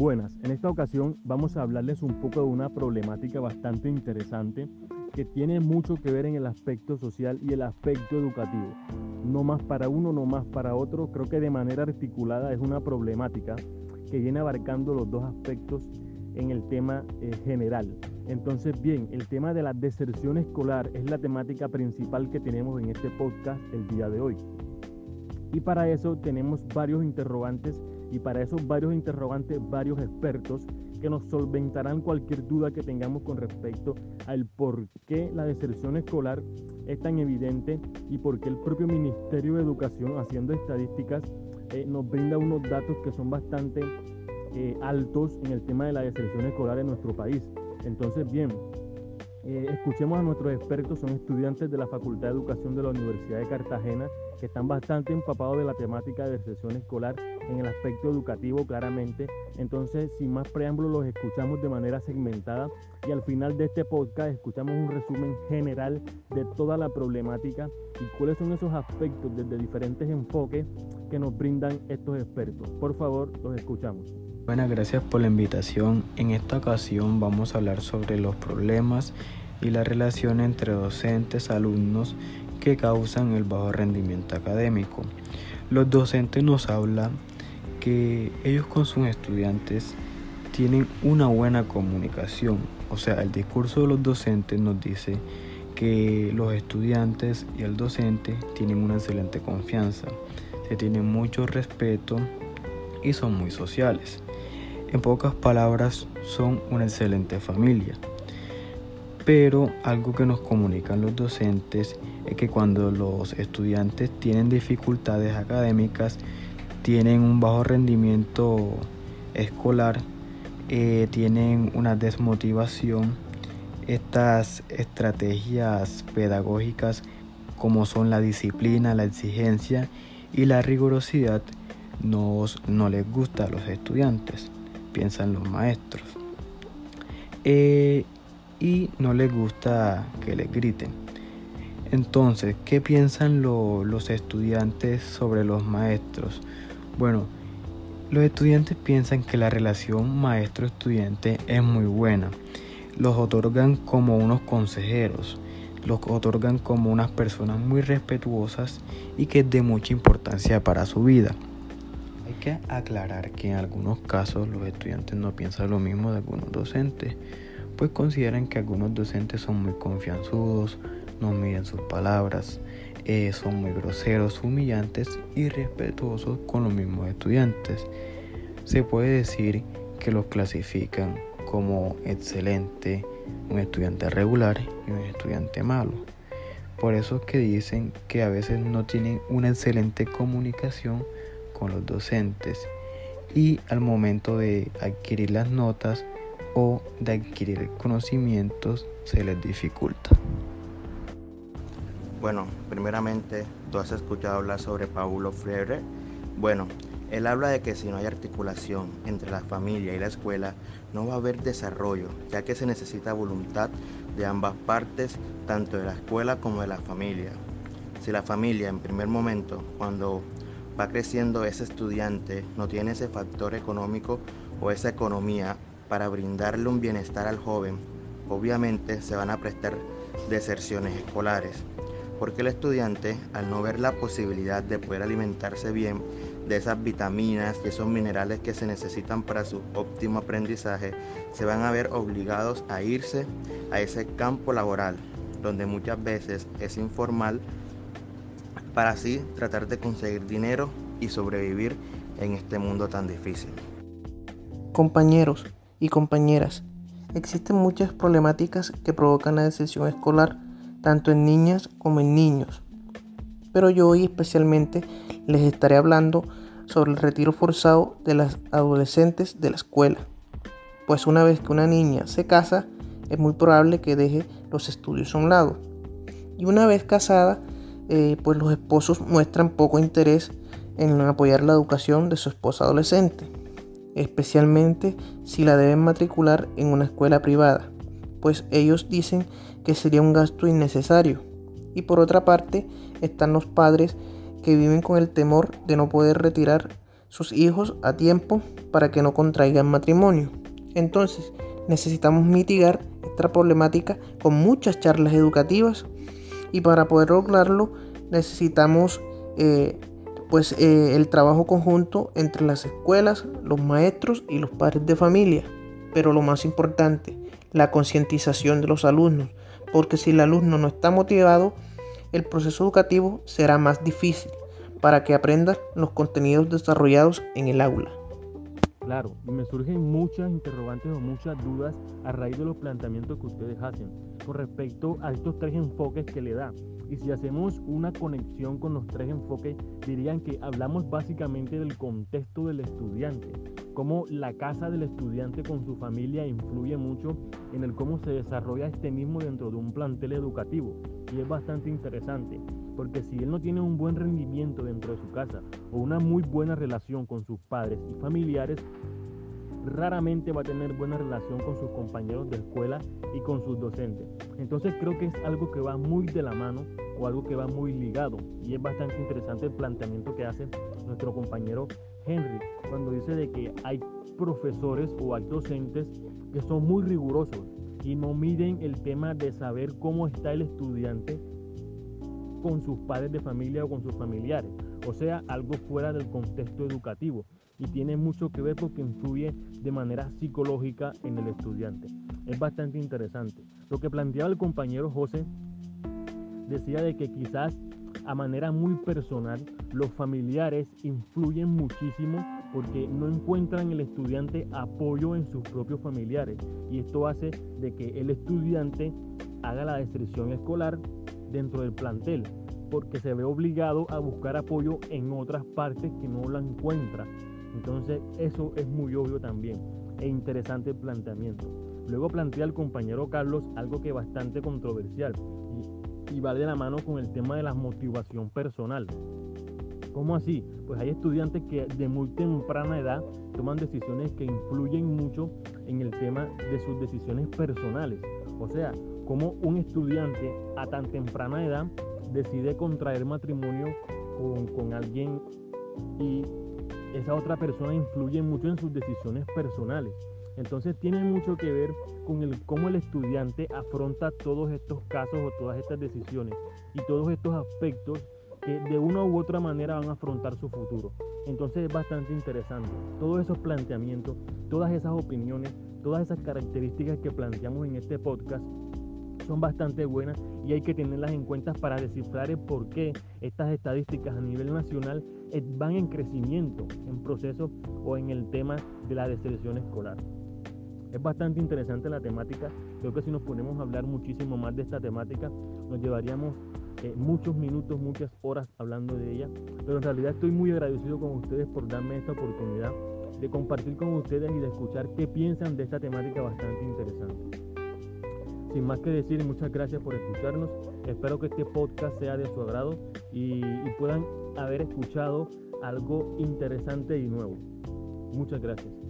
Buenas, en esta ocasión vamos a hablarles un poco de una problemática bastante interesante que tiene mucho que ver en el aspecto social y el aspecto educativo. No más para uno, no más para otro, creo que de manera articulada es una problemática que viene abarcando los dos aspectos en el tema eh, general. Entonces, bien, el tema de la deserción escolar es la temática principal que tenemos en este podcast el día de hoy. Y para eso tenemos varios interrogantes y para esos varios interrogantes, varios expertos que nos solventarán cualquier duda que tengamos con respecto al por qué la deserción escolar es tan evidente y por qué el propio Ministerio de Educación, haciendo estadísticas, eh, nos brinda unos datos que son bastante eh, altos en el tema de la deserción escolar en nuestro país. Entonces, bien, eh, escuchemos a nuestros expertos, son estudiantes de la Facultad de Educación de la Universidad de Cartagena que están bastante empapados de la temática de deserción escolar en el aspecto educativo claramente. Entonces, sin más preámbulos, los escuchamos de manera segmentada y al final de este podcast escuchamos un resumen general de toda la problemática y cuáles son esos aspectos desde diferentes enfoques que nos brindan estos expertos. Por favor, los escuchamos. Buenas, gracias por la invitación. En esta ocasión vamos a hablar sobre los problemas y la relación entre docentes, alumnos que causan el bajo rendimiento académico. Los docentes nos hablan que ellos con sus estudiantes tienen una buena comunicación. O sea, el discurso de los docentes nos dice que los estudiantes y el docente tienen una excelente confianza, se tienen mucho respeto y son muy sociales. En pocas palabras, son una excelente familia. Pero algo que nos comunican los docentes es que cuando los estudiantes tienen dificultades académicas, tienen un bajo rendimiento escolar, eh, tienen una desmotivación, estas estrategias pedagógicas como son la disciplina, la exigencia y la rigurosidad nos, no les gusta a los estudiantes, piensan los maestros. Eh, y no les gusta que les griten. Entonces, ¿qué piensan los estudiantes sobre los maestros? Bueno, los estudiantes piensan que la relación maestro-estudiante es muy buena. Los otorgan como unos consejeros, los otorgan como unas personas muy respetuosas y que es de mucha importancia para su vida. Hay que aclarar que en algunos casos los estudiantes no piensan lo mismo de algunos docentes pues consideran que algunos docentes son muy confianzudos, no miden sus palabras, eh, son muy groseros, humillantes y respetuosos con los mismos estudiantes. Se puede decir que los clasifican como excelente, un estudiante regular y un estudiante malo. Por eso es que dicen que a veces no tienen una excelente comunicación con los docentes y al momento de adquirir las notas o de adquirir conocimientos se les dificulta. Bueno, primeramente, tú has escuchado hablar sobre Paulo Freire. Bueno, él habla de que si no hay articulación entre la familia y la escuela, no va a haber desarrollo, ya que se necesita voluntad de ambas partes, tanto de la escuela como de la familia. Si la familia en primer momento, cuando va creciendo ese estudiante, no tiene ese factor económico o esa economía para brindarle un bienestar al joven, obviamente se van a prestar deserciones escolares, porque el estudiante, al no ver la posibilidad de poder alimentarse bien de esas vitaminas y esos minerales que se necesitan para su óptimo aprendizaje, se van a ver obligados a irse a ese campo laboral, donde muchas veces es informal, para así tratar de conseguir dinero y sobrevivir en este mundo tan difícil. Compañeros, y compañeras. Existen muchas problemáticas que provocan la deserción escolar, tanto en niñas como en niños. Pero yo hoy especialmente les estaré hablando sobre el retiro forzado de las adolescentes de la escuela. Pues una vez que una niña se casa, es muy probable que deje los estudios a un lado. Y una vez casada, eh, pues los esposos muestran poco interés en apoyar la educación de su esposa adolescente especialmente si la deben matricular en una escuela privada, pues ellos dicen que sería un gasto innecesario. Y por otra parte están los padres que viven con el temor de no poder retirar sus hijos a tiempo para que no contraigan matrimonio. Entonces, necesitamos mitigar esta problemática con muchas charlas educativas y para poder lograrlo necesitamos eh, pues eh, el trabajo conjunto entre las escuelas, los maestros y los padres de familia. Pero lo más importante, la concientización de los alumnos, porque si el alumno no está motivado, el proceso educativo será más difícil para que aprendan los contenidos desarrollados en el aula. Claro, me surgen muchas interrogantes o muchas dudas a raíz de los planteamientos que ustedes hacen con respecto a estos tres enfoques que le da. Y si hacemos una conexión con los tres enfoques, dirían que hablamos básicamente del contexto del estudiante, cómo la casa del estudiante con su familia influye mucho en el cómo se desarrolla este mismo dentro de un plantel educativo. Y es bastante interesante, porque si él no tiene un buen rendimiento dentro de su casa o una muy buena relación con sus padres y familiares, raramente va a tener buena relación con sus compañeros de escuela y con sus docentes. Entonces creo que es algo que va muy de la mano o algo que va muy ligado y es bastante interesante el planteamiento que hace nuestro compañero Henry cuando dice de que hay profesores o hay docentes que son muy rigurosos y no miden el tema de saber cómo está el estudiante con sus padres de familia o con sus familiares, o sea, algo fuera del contexto educativo y tiene mucho que ver porque influye de manera psicológica en el estudiante. Es bastante interesante. Lo que planteaba el compañero José decía de que quizás a manera muy personal los familiares influyen muchísimo porque no encuentran en el estudiante apoyo en sus propios familiares y esto hace de que el estudiante haga la deserción escolar dentro del plantel porque se ve obligado a buscar apoyo en otras partes que no la encuentra. Entonces eso es muy obvio también e interesante el planteamiento. Luego plantea el compañero Carlos algo que es bastante controversial y, y va de la mano con el tema de la motivación personal. ¿Cómo así? Pues hay estudiantes que de muy temprana edad toman decisiones que influyen mucho en el tema de sus decisiones personales. O sea, como un estudiante a tan temprana edad decide contraer matrimonio con, con alguien y esa otra persona influye mucho en sus decisiones personales. Entonces tiene mucho que ver con el, cómo el estudiante afronta todos estos casos o todas estas decisiones y todos estos aspectos que de una u otra manera van a afrontar su futuro. Entonces es bastante interesante. Todos esos planteamientos, todas esas opiniones, todas esas características que planteamos en este podcast son bastante buenas y hay que tenerlas en cuenta para descifrar el por qué estas estadísticas a nivel nacional eh, van en crecimiento en proceso o en el tema de la deserción escolar. Es bastante interesante la temática. Creo que si nos ponemos a hablar muchísimo más de esta temática, nos llevaríamos eh, muchos minutos, muchas horas hablando de ella. Pero en realidad estoy muy agradecido con ustedes por darme esta oportunidad de compartir con ustedes y de escuchar qué piensan de esta temática bastante interesante. Sin más que decir, muchas gracias por escucharnos. Espero que este podcast sea de su agrado y, puedan haber escuchado algo interesante y nuevo. Muchas gracias.